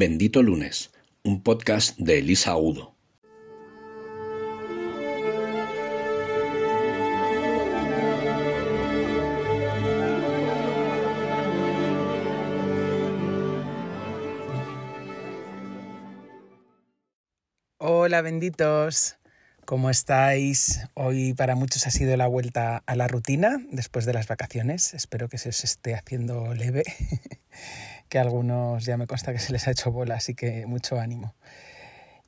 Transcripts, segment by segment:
Bendito Lunes, un podcast de Elisa Udo. Hola benditos, ¿cómo estáis? Hoy para muchos ha sido la vuelta a la rutina después de las vacaciones. Espero que se os esté haciendo leve, que a algunos ya me consta que se les ha hecho bola, así que mucho ánimo.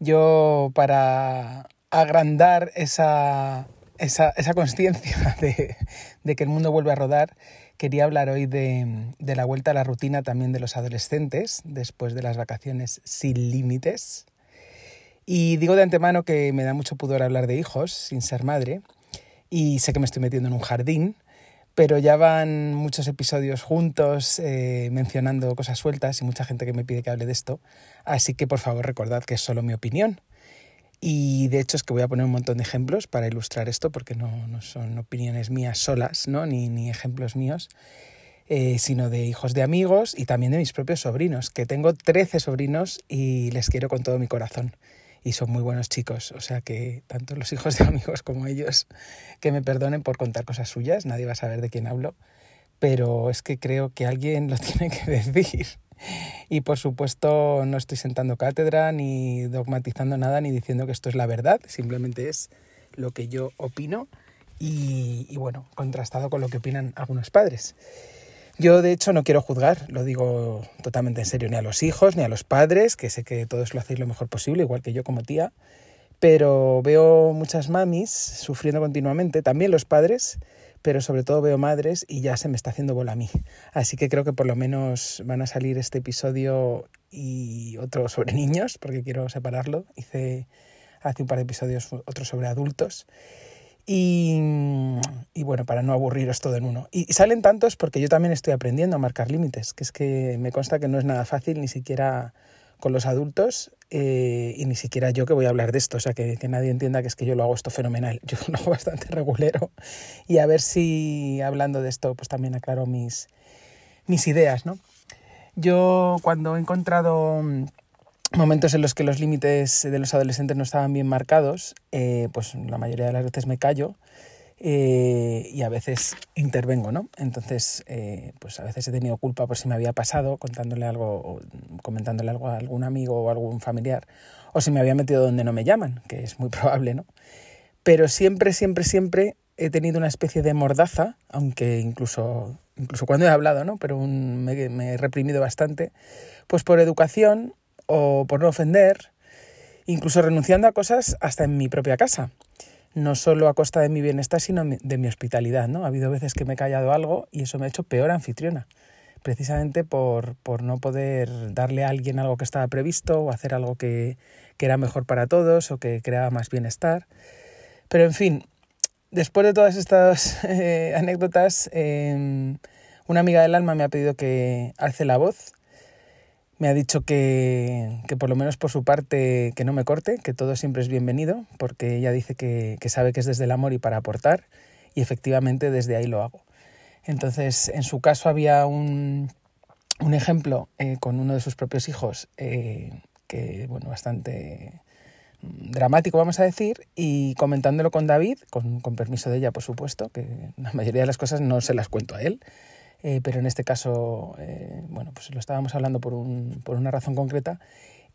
Yo para agrandar esa, esa, conciencia de, que el mundo vuelve a rodar, quería hablar hoy de, de la vuelta a la rutina también de los adolescentes después de las vacaciones sin límites y digo de antemano que me da mucho pudor hablar de hijos sin ser madre y sé que me estoy metiendo en un jardín, pero ya van muchos episodios juntos eh, mencionando cosas sueltas y mucha gente que me pide que hable de esto, así que por favor recordad que es solo mi opinión. Y de hecho es que voy a poner un montón de ejemplos para ilustrar esto, porque no, no son opiniones mías solas, ¿no? ni, ni ejemplos míos, eh, sino de hijos de amigos y también de mis propios sobrinos, que tengo 13 sobrinos y les quiero con todo mi corazón y son muy buenos chicos. O sea que tanto los hijos de amigos como ellos, que me perdonen por contar cosas suyas, nadie va a saber de quién hablo, pero es que creo que alguien lo tiene que decir. Y por supuesto no estoy sentando cátedra, ni dogmatizando nada, ni diciendo que esto es la verdad, simplemente es lo que yo opino y, y bueno, contrastado con lo que opinan algunos padres. Yo, de hecho, no quiero juzgar, lo digo totalmente en serio, ni a los hijos, ni a los padres, que sé que todos lo hacéis lo mejor posible, igual que yo como tía, pero veo muchas mamis sufriendo continuamente, también los padres, pero sobre todo veo madres y ya se me está haciendo bola a mí. Así que creo que por lo menos van a salir este episodio y otro sobre niños, porque quiero separarlo. Hice hace un par de episodios otro sobre adultos. Y, bueno, para no aburriros todo en uno. Y, salen tantos porque yo también estoy aprendiendo a marcar límites, que es que me consta que no es nada fácil ni siquiera con los adultos eh, y ni siquiera yo que voy a hablar de esto, o sea, que, que, nadie entienda que es que yo lo hago esto fenomenal, yo lo hago bastante regulero y a ver si hablando de esto pues también aclaro mis, mis ideas, ¿no? Yo cuando he encontrado momentos en los que los límites de los adolescentes no estaban bien marcados, eh, pues la mayoría de las veces me callo eh, y a veces intervengo, ¿no? Entonces, eh, pues a veces he tenido culpa por si me había pasado contándole algo, comentándole algo a algún amigo o algún familiar, o si me había metido donde no me llaman, que es muy probable, ¿no? Pero siempre, siempre, siempre he tenido una especie de mordaza, aunque incluso, incluso cuando he hablado, ¿no? Pero me, me he reprimido bastante, pues por educación o por no ofender, incluso renunciando a cosas hasta en mi propia casa. No solo a costa de mi bienestar, sino de mi hospitalidad. ¿no? Ha habido veces que me he callado algo y eso me ha hecho peor anfitriona, precisamente por, por no poder darle a alguien algo que estaba previsto o hacer algo que, que era mejor para todos o que creaba más bienestar. Pero en fin, después de todas estas eh, anécdotas, em, una amiga del alma me ha pedido que alce la voz me ha dicho que, que, por lo menos por su parte que no me corte, que todo siempre es bienvenido, porque ella dice que, que, sabe que es desde el amor y para aportar, y efectivamente desde ahí lo hago. Entonces, en su caso había un, un ejemplo eh, con uno de sus propios hijos, eh, que, bueno, bastante dramático, vamos a decir, y comentándolo con David, con, con permiso de ella, por supuesto, que la mayoría de las cosas no se las cuento a él, eh, pero en este caso, eh, bueno, pues lo estábamos hablando por, un, por una razón concreta.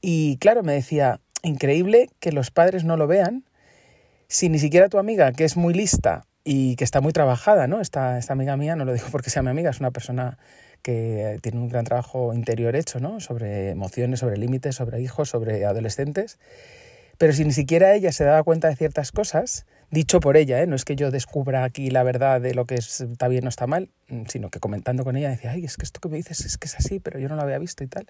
Y claro, me decía, increíble que los padres no lo vean, si ni siquiera tu amiga, que es muy lista y que está muy trabajada, ¿no? Esta, esta amiga mía, no lo digo porque sea mi amiga, es una persona que tiene un gran trabajo interior hecho, ¿no? Sobre emociones, sobre límites, sobre hijos, sobre adolescentes. Pero si ni siquiera ella se daba cuenta de ciertas cosas, dicho por ella, ¿eh? no es que yo descubra aquí la verdad de lo que está bien o está mal, mm, sino que comentando con ella decía, ay, es que esto que me dices es que es así, pero yo no lo había visto y tal.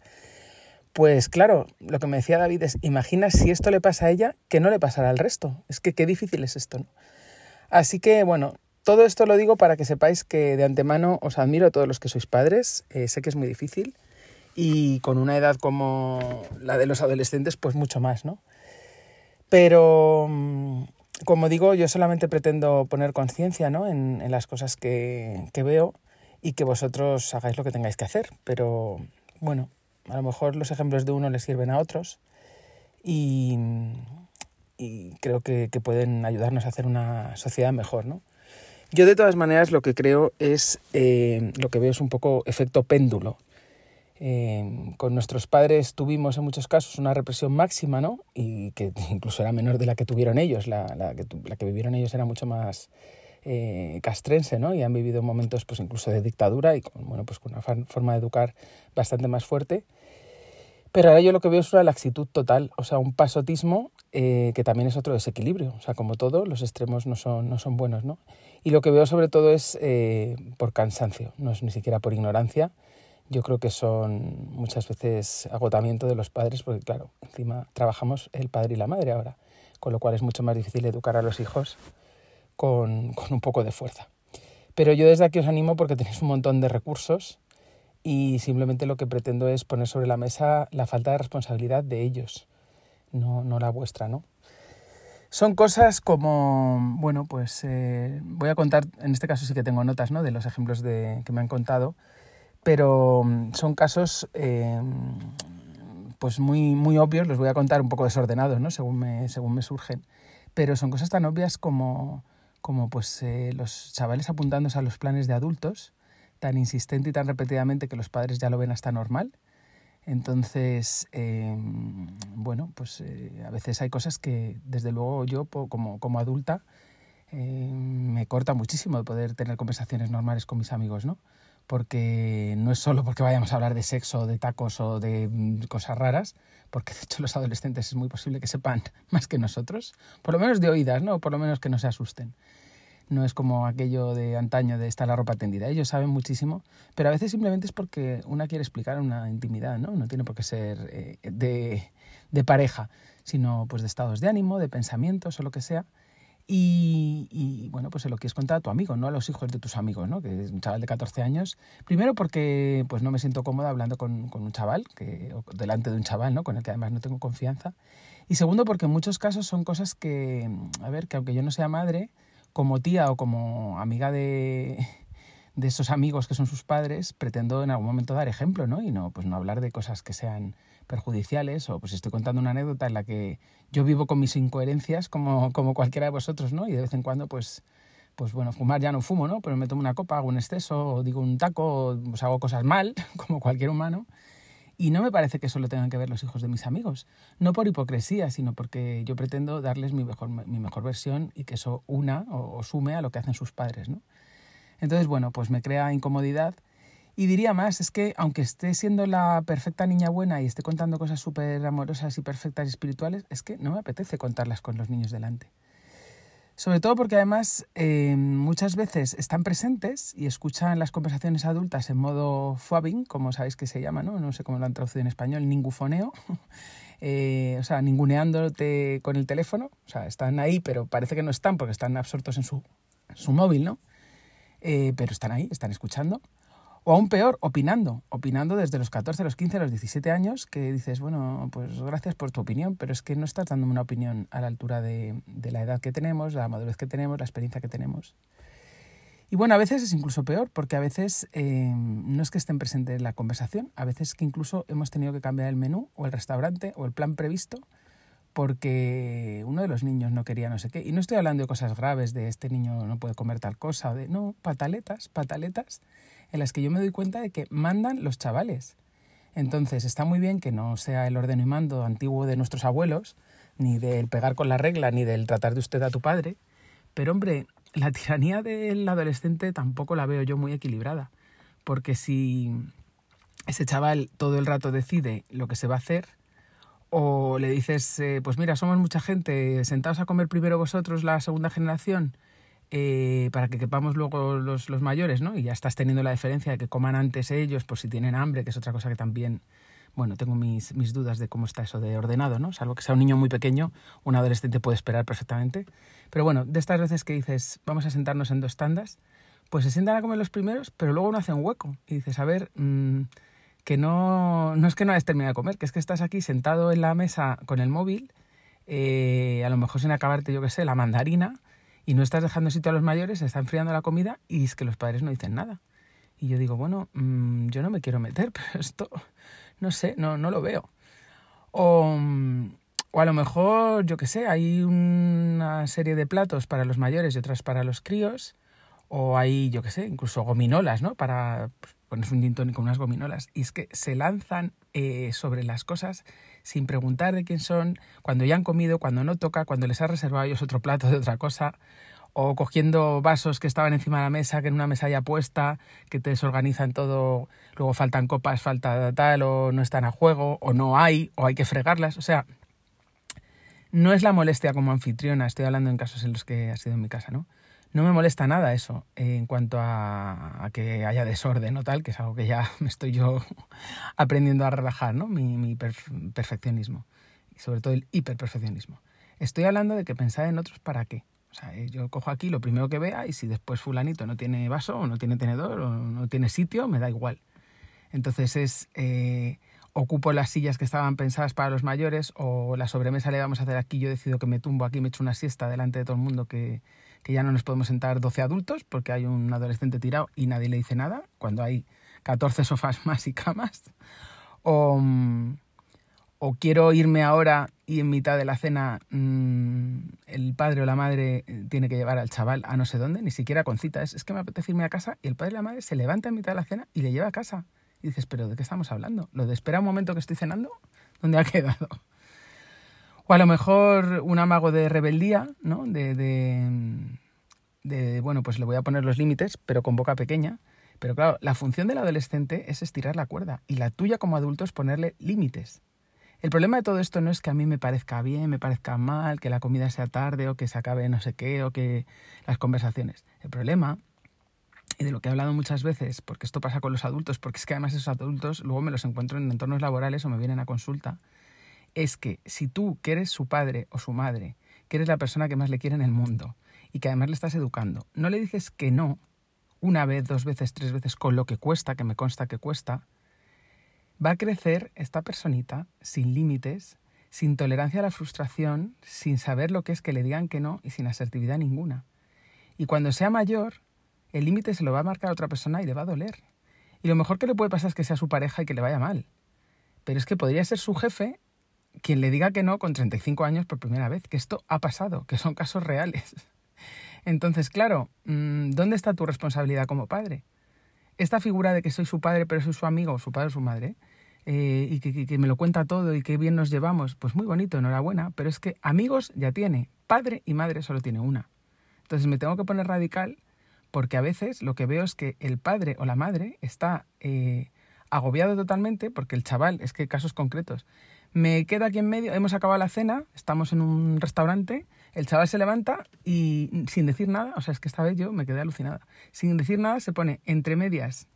Pues claro, lo que me decía David es, imagina si esto le pasa a ella, que no le pasará al resto. Es que qué difícil es esto. ¿no? Así que bueno, todo esto lo digo para que sepáis que de antemano os admiro a todos los que sois padres, eh, sé que es muy difícil y con una edad como la de los adolescentes, pues mucho más, ¿no? Pero mm, como digo, yo solamente pretendo poner conciencia ¿no? en, en, las cosas que, que, veo y que vosotros hagáis lo que tengáis que hacer. Pero bueno, A lo mejor los ejemplos de uno les sirven a otros y, creo que, pueden ayudarnos a hacer una sociedad mejor, ¿no? Yo de todas maneras lo que creo es, eh, lo que veo es un poco efecto péndulo. Eh, con nuestros padres tuvimos en muchos casos una represión máxima, ¿no? Y que incluso era menor de la que tuvieron ellos, la, la, que, vivieron ellos era mucho más eh, castrense, ¿no? Y han vivido momentos pues incluso de dictadura y con, bueno, pues con una forma de educar bastante más fuerte. Pero ahora yo lo que veo es una laxitud total, o sea, un pasotismo eh, que también es otro desequilibrio. O sea, como todo, los extremos no son, no son buenos, ¿no? Y lo que veo sobre todo es por cansancio, no es ni siquiera por ignorancia, yo creo que son muchas veces agotamiento de los padres, porque claro, encima trabajamos el padre y la madre ahora, con lo cual es mucho más difícil educar a los hijos con, con un poco de fuerza. Pero yo desde aquí os animo porque tenéis un montón de recursos y simplemente lo que pretendo es poner sobre la mesa la falta de responsabilidad de ellos, no, no la vuestra, ¿no? Son cosas como, bueno, pues eh, voy a contar, en este caso sí que tengo notas, ¿no? De los ejemplos de, que me han contado, pero mm, son casos eh, pues muy, muy obvios, los voy a contar un poco desordenados, ¿no? según, me, según me surgen, pero son cosas tan obvias como, como pues, eh, los chavales apuntándose a los planes de adultos, tan insistente y tan repetidamente que los padres ya lo ven hasta normal. Entonces, em, bueno, pues eh, a veces hay cosas que desde luego yo como, como adulta me corta muchísimo de poder tener conversaciones normales con mis amigos, ¿no? Porque no es solo porque vayamos a hablar de sexo, de tacos o de mm, cosas raras, porque de hecho los adolescentes es muy posible que sepan más que nosotros, por lo menos de oídas, ¿no? Por lo menos que no se asusten. No es como aquello de antaño de estar la ropa tendida. Ellos saben muchísimo, pero a veces simplemente es porque una quiere explicar una intimidad, ¿no? No tiene por qué ser eh, de, de pareja, sino pues de estados de ánimo, de pensamientos o lo que sea y, bueno, pues se lo quieres contar a tu amigo, no a los hijos de tus amigos, ¿no? Que es un chaval de 14 años. Primero porque pues no me siento cómoda hablando con, con un chaval, que, o delante de un chaval, ¿no? Con el que además no tengo confianza. Y segundo porque en muchos casos son cosas que, a ver, que aunque yo no sea madre, como tía o como amiga de, de esos amigos que son sus padres, pretendo en algún momento dar ejemplo, ¿no? Y no, pues no hablar de cosas que sean perjudiciales o pues estoy contando una anécdota en la que yo vivo con mis incoherencias como, como cualquiera de vosotros, ¿no? Y de vez en cuando pues pues bueno, fumar ya no fumo, ¿no? Pero me tomo una copa, hago un exceso, o digo un taco, o pues hago cosas mal, como cualquier humano. Y no me parece que eso lo tengan que ver los hijos de mis amigos. No por hipocresía, sino porque yo pretendo darles mi mejor, mi mejor versión y que eso una o, o sume a lo que hacen sus padres, ¿no? Entonces, bueno, pues me crea incomodidad y diría más, es que aunque esté siendo la perfecta niña buena y esté contando cosas súper amorosas y perfectas y espirituales, es que no me apetece contarlas con los niños delante. Sobre todo porque además eh, muchas veces están presentes y escuchan las conversaciones adultas en modo fubbing, como sabéis que se llama, ¿no? No sé cómo lo han traducido en español, ningufoneo. Eh, o sea, ninguneándote con el teléfono. O sea, están ahí, pero parece que no están porque están absortos en su, su móvil, ¿no? Eh, pero están ahí, están escuchando. O aún peor, opinando, opinando desde los 14, los 15, los 17 años, que dices, bueno, pues gracias por tu opinión, pero es que no estás dándome una opinión a la altura de, la edad que tenemos, la madurez que tenemos, la experiencia que tenemos. Y bueno, a veces es incluso peor, porque a veces eh, no es que estén presentes en la conversación, a veces que incluso hemos tenido que cambiar el menú o el restaurante o el plan previsto porque uno de los niños no quería no sé qué. Y no estoy hablando de cosas graves, de este niño no puede comer tal cosa, de no, pataletas, pataletas en las que yo me doy cuenta de que mandan los chavales. Entonces está muy bien que no sea el orden y mando antiguo de nuestros abuelos, ni del pegar con la regla, ni del tratar de usted a tu padre, pero hombre, la tiranía del adolescente tampoco la veo yo muy equilibrada, porque si ese chaval todo el rato decide lo que se va a hacer, o le dices, eh, pues mira, somos mucha gente, sentados a comer primero vosotros la segunda generación, eh, para que quepamos luego los, los, mayores, ¿no? Y ya estás teniendo la diferencia de que coman antes ellos por si tienen hambre, que es otra cosa que también, bueno, tengo mis, mis dudas de cómo está eso de ordenado, ¿no? Salvo que sea un niño muy pequeño, un adolescente puede esperar perfectamente. Pero bueno, de estas veces que dices, vamos a sentarnos en dos tandas, pues se sientan a comer los primeros, pero luego uno hace un hueco y dices, a ver, mmm, que no, no es que no hayas terminado de comer, que es que estás aquí sentado en la mesa con el móvil, eh, a lo mejor sin acabarte, yo qué sé, la mandarina, y no estás dejando sitio a los mayores, se está enfriando la comida y es que los padres no dicen nada. Y yo digo, bueno, mmm, yo no me quiero meter, pero esto no sé, no, no lo veo. O, o a lo mejor, yo qué sé, hay una serie de platos para los mayores y otras para los críos, o hay, yo qué sé, incluso gominolas, ¿no? Para pues, ponerse un gin con unas gominolas. Y es que se lanzan eh, sobre las cosas sin preguntar de quién son, cuando ya han comido, cuando no toca, cuando les ha reservado ellos otro plato de otra cosa, o cogiendo vasos que estaban encima de la mesa, que en una mesa ya puesta, que te desorganizan todo, luego faltan copas, falta tal, o no están a juego, o no hay, o hay que fregarlas. O sea, no es la molestia como anfitriona, estoy hablando en casos en los que ha sido en mi casa, ¿no? No me molesta nada eso en cuanto a, que haya desorden o tal, que es algo que ya me estoy yo aprendiendo a relajar, ¿no? Mi, perfeccionismo. Y sobre todo el hiperperfeccionismo. Estoy hablando de que pensar en otros para qué. O sea, eh, yo cojo aquí lo primero que vea y si después fulanito no tiene vaso o no tiene tenedor o no tiene sitio, me da igual. Entonces es... Eh, ocupo las sillas que estaban pensadas para los mayores o la sobremesa le vamos a hacer aquí, yo decido que me tumbo aquí, me echo una siesta delante de todo el mundo que, que ya no nos podemos sentar 12 adultos porque hay un adolescente tirado y nadie le dice nada, cuando hay 14 sofás más y camas. O, quiero irme ahora y en mitad de la cena mmm, el padre o la madre tiene que llevar al chaval a no sé dónde, ni siquiera con cita. Es, es que me apetece irme a casa y el padre y la madre se levanta en mitad de la cena y le lleva a casa. Y dices, pero ¿de qué estamos hablando? ¿Lo de espera un momento que estoy cenando? ¿Dónde ha quedado? O a lo mejor un amago de rebeldía, ¿no? De, de, bueno, pues le voy a poner los límites, pero con boca pequeña. Pero claro, la función del adolescente es estirar la cuerda y la tuya como adulto es ponerle límites. El problema de todo esto no es que a mí me parezca bien, me parezca mal, que la comida sea tarde o que se acabe no sé qué o que las conversaciones. El problema, y de lo que he hablado muchas veces, porque esto pasa con los adultos, porque es que además esos adultos luego me los encuentro en entornos laborales o me vienen a consulta, es que si tú, que eres su padre o su madre, que eres la persona que más le quiere en el mundo y que además le estás educando, no le dices que no una vez, dos veces, tres veces con lo que cuesta, que me consta que cuesta, va a crecer esta personita sin límites, sin tolerancia a la frustración, sin saber lo que es que le digan que no y sin asertividad ninguna. Y cuando sea mayor, el límite se lo va a marcar a otra persona y le va a doler. Y lo mejor que le puede pasar es que sea su pareja y que le vaya mal. Pero es que podría ser su jefe quien le diga que no con 35 años por primera vez, que esto ha pasado, que son casos reales. Entonces, claro, mm, ¿dónde está tu responsabilidad como padre? Esta figura de que soy su padre, pero soy su amigo, su padre o su madre, eh, y que, me lo cuenta todo y que bien nos llevamos, pues muy bonito, enhorabuena, pero es que amigos ya tiene, padre y madre solo tiene una. Entonces me tengo que poner radical porque a veces lo que veo es que el padre o la madre está eh, agobiado totalmente porque el chaval, es que casos concretos, me quedo aquí en medio, hemos acabado la cena, estamos en un restaurante, el chaval se levanta y sin decir nada, o sea, es que esta vez yo me quedé alucinada, sin decir nada se pone entre medias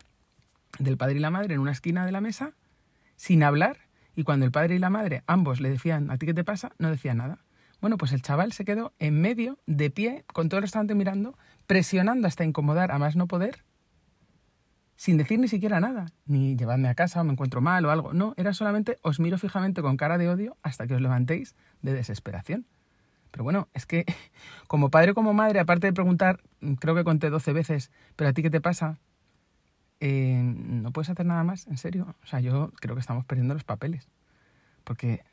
del padre y la madre en una esquina de la mesa, sin hablar, y cuando el padre y la madre ambos le decían, ¿a ti qué te pasa? No decía nada. Bueno, pues el chaval se quedó en medio, de pie, con todo el restaurante mirando, presionando hasta incomodar a más no poder, sin decir ni siquiera nada, ni llevadme a casa o me encuentro mal o algo. No, era solamente os miro fijamente con cara de odio hasta que os levantéis de desesperación. Pero bueno, es que como padre o como madre, aparte de preguntar, creo que conté 12 veces, pero a ti qué te pasa, eh, no puedes hacer nada más, en serio. O sea, yo creo que estamos perdiendo los papeles. Porque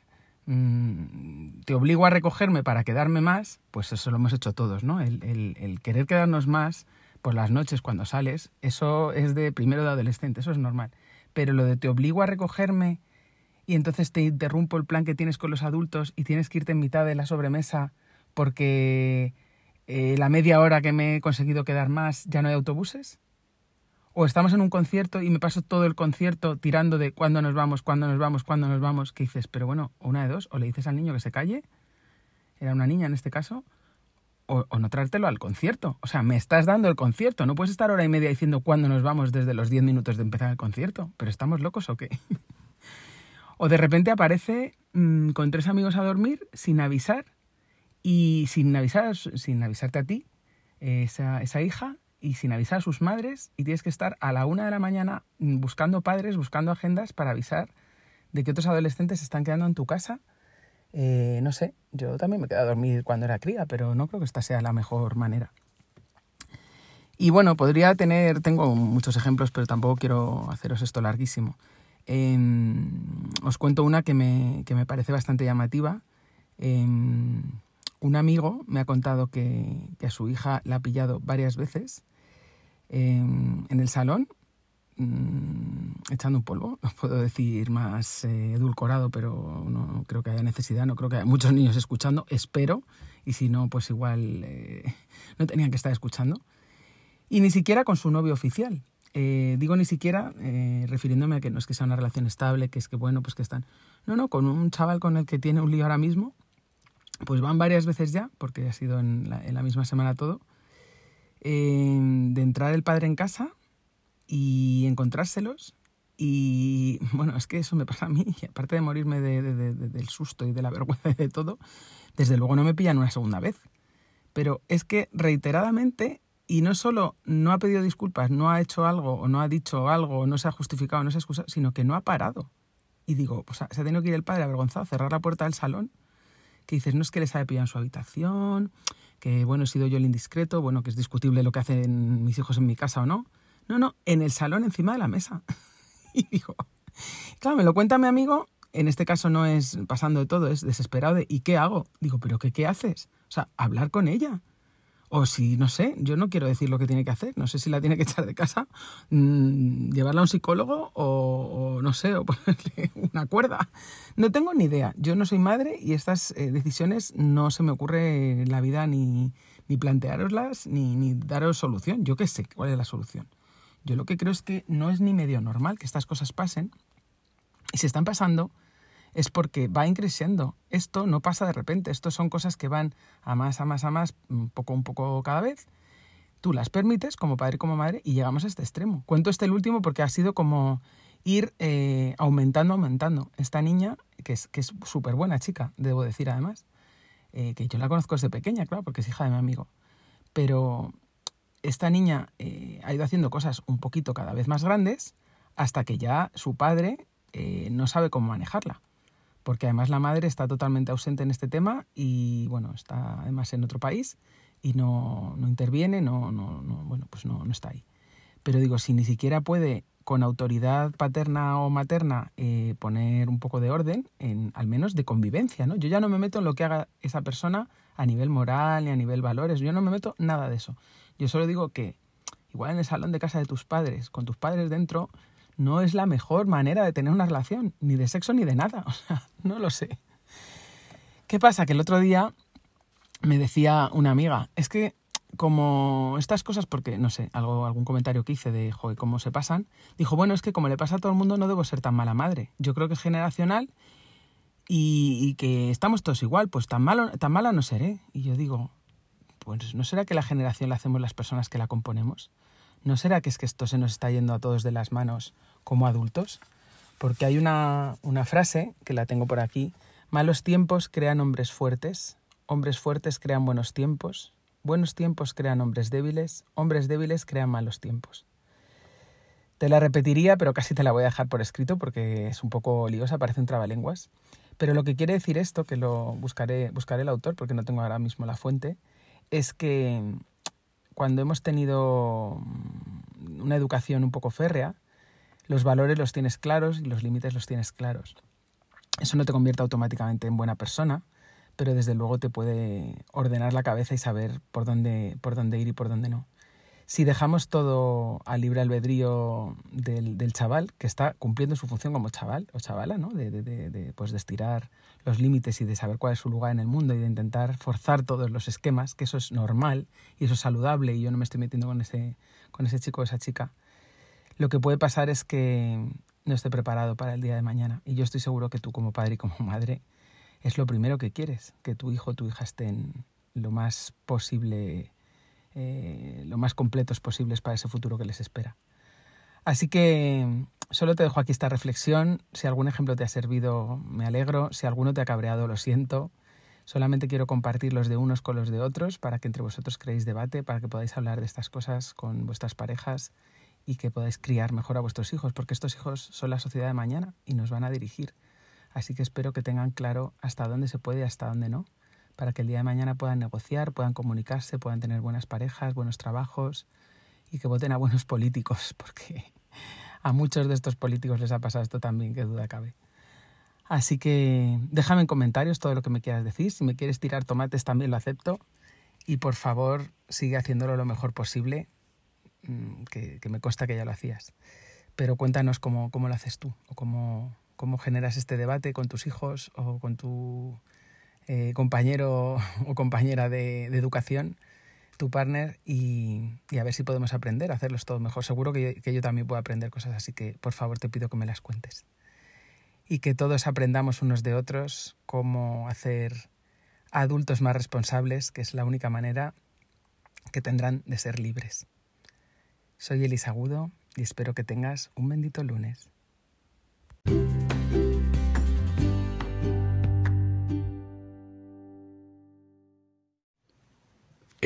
mm, te obligo a recogerme para quedarme más, pues eso lo hemos hecho todos, ¿no? el querer quedarnos más por las noches cuando sales, eso es de primero de adolescente, eso es normal. Pero lo de te obligo a recogerme y entonces te interrumpo el plan que tienes con los adultos y tienes que irte en mitad de la sobremesa porque eh, la media hora que me he conseguido quedar más ya no hay autobuses. O estamos en un concierto y me paso todo el concierto tirando de cuándo nos vamos, cuándo nos vamos, cuándo nos vamos, que dices, pero bueno, una de dos, o le dices al niño que se calle, era una niña en este caso, o, no traértelo al concierto. O sea, me estás dando el concierto. No puedes estar hora y media diciendo cuándo nos vamos desde los 10 minutos de empezar el concierto. ¿Pero estamos locos o qué? o de repente aparece mm, con tres amigos a dormir sin avisar y sin avisar, sin avisarte a ti, esa, esa hija, y sin avisar a sus madres, y tienes que estar a la una de la mañana mm, buscando padres, buscando agendas para avisar de que otros adolescentes se están quedando en tu casa eh, no sé, yo también me quedé a dormir cuando era cría, pero no creo que esta sea la mejor manera. Y bueno, podría tener, tengo muchos ejemplos, pero tampoco quiero haceros esto larguísimo. Em, os cuento una que me, que me parece bastante llamativa. Em, un amigo me ha contado que, que, a su hija la ha pillado varias veces em, en el salón mm, echando un polvo. No puedo decir más eh, edulcorado, pero no creo que haya necesidad, no creo que haya muchos niños escuchando, espero, y si no, pues igual eh, no tenían que estar escuchando. Y ni siquiera con su novio oficial. Eh, digo ni siquiera eh, refiriéndome a que no es que sea una relación estable, que es que bueno, pues que están. No, no, con un chaval con el que tiene un lío ahora mismo, pues van varias veces ya, porque ha sido en la, misma semana todo, eh, de entrar el padre en casa y encontrárselos. Y bueno, es que eso me pasa a mí, y aparte de morirme del susto y de la vergüenza de todo, desde luego no me pillan una segunda vez. Pero es que reiteradamente y no solo no ha pedido disculpas, no ha hecho algo, o no ha dicho algo, o no se ha justificado, no se ha excusado, sino que no ha parado. Y digo, pues se ha tenido que ir el padre avergonzado, cerrar la puerta del salón, que dices, no es que les haya pillado en su habitación, que bueno, he sido yo el indiscreto, bueno, que es discutible lo que hacen mis hijos en mi casa o no. No, no, en el salón encima de la mesa. y digo, claro, me lo cuenta mi amigo, en este caso no es pasando de todo, es desesperado de, ¿y qué hago? Digo, ¿pero qué, qué haces? O sea, hablar con ella. O si, no sé, yo no quiero decir lo que tiene que hacer, no sé si la tiene que echar de casa, mmm, llevarla a un psicólogo o, o, no sé, o ponerle una cuerda. No tengo ni idea, yo no soy madre y estas eh, decisiones no se me ocurre en la vida ni, ni plantearoslas ni, ni daros solución. Yo qué sé cuál es la solución. Yo lo que creo es que no es ni medio normal que estas cosas pasen y si están pasando es porque va increciendo. Esto no pasa de repente, esto son cosas que van a más, a más, a más, un poco, un poco cada vez. Tú las permites como padre y como madre y llegamos a este extremo. Cuento este el último porque ha sido como ir eh, aumentando, aumentando. Esta niña, que es que súper buena chica, debo decir además, eh, que yo la conozco desde pequeña, claro, porque es hija de mi amigo. Pero esta niña eh, ha ido haciendo cosas un poquito cada vez más grandes hasta que ya su padre no sabe cómo manejarla porque además la madre está totalmente ausente en este tema y bueno, está además en otro país y no, no interviene, no, no, no, bueno, pues no, no está ahí. Pero digo, si ni siquiera puede con autoridad paterna o materna eh, poner un poco de orden, en, al menos de convivencia, ¿no? Yo ya no me meto en lo que haga esa persona a nivel moral ni a nivel valores, yo no me meto nada de eso. Yo solo digo que igual en el salón de casa de tus padres, con tus padres dentro, no es la mejor manera de tener una relación, ni de sexo ni de nada. O sea, no lo sé. ¿Qué pasa? Que el otro día me decía una amiga, es que como estas cosas, porque no sé, algo, algún comentario que hice de cómo se pasan, dijo, bueno, es que como le pasa a todo el mundo, no debo ser tan mala madre. Yo creo que es generacional y, y que estamos todos igual, pues tan, malo, tan mala no seré. Y yo digo, pues ¿no será que la generación la hacemos las personas que la componemos? ¿No será que es que esto se nos está yendo a todos de las manos como adultos? Porque hay una, una frase, que la tengo por aquí, malos tiempos crean hombres fuertes, hombres fuertes crean buenos tiempos, buenos tiempos crean hombres débiles, hombres débiles crean malos tiempos. Te la repetiría, pero casi te la voy a dejar por escrito porque es un poco liosa, parece un trabalenguas. Pero lo que quiere decir esto, que lo buscaré, buscaré el autor porque no tengo ahora mismo la fuente, es que cuando hemos tenido una educación un poco férrea, los valores los tienes claros y los límites los tienes claros. Eso no te convierte automáticamente en buena persona, pero desde luego te puede ordenar la cabeza y saber por dónde, por dónde ir y por dónde no si dejamos todo al libre albedrío del, del, chaval, que está cumpliendo su función como chaval o chavala, ¿no? De, de, de, pues de estirar los límites y de saber cuál es su lugar en el mundo y de intentar forzar todos los esquemas, que eso es normal y eso es saludable y yo no me estoy metiendo con ese, con ese chico o esa chica, lo que puede pasar es que no esté preparado para el día de mañana. Y yo estoy seguro que tú como padre y como madre es lo primero que quieres, que tu hijo o tu hija estén lo más posible eh, lo más completos posibles para ese futuro que les espera. Así que solo te dejo aquí esta reflexión. Si algún ejemplo te ha servido, me alegro. Si alguno te ha cabreado, lo siento. Solamente quiero compartir los de unos con los de otros para que entre vosotros creéis debate, para que podáis hablar de estas cosas con vuestras parejas y que podáis criar mejor a vuestros hijos, porque estos hijos son la sociedad de mañana y nos van a dirigir. Así que espero que tengan claro hasta dónde se puede y hasta dónde no para que el día de mañana puedan negociar, puedan comunicarse, puedan tener buenas parejas, buenos trabajos y que voten a buenos políticos, porque A muchos de estos políticos les ha pasado esto también, qué duda cabe. Así que déjame en comentarios todo lo que me quieras decir. Si me quieres tirar tomates también lo acepto. Y por favor, sigue haciéndolo lo mejor posible, mm, que, me consta que ya lo hacías. Pero cuéntanos cómo, cómo lo haces tú, o cómo, cómo generas este debate con tus hijos o con tu eh, compañero o compañera de, educación, tu partner, y, a ver si podemos aprender a hacerlos todo mejor. Seguro que que yo también puedo aprender cosas, así que por favor te pido que me las cuentes y que todos aprendamos unos de otros cómo hacer adultos más responsables, que es la única manera que tendrán de ser libres. Soy Elisa Agudo y espero que tengas un bendito lunes.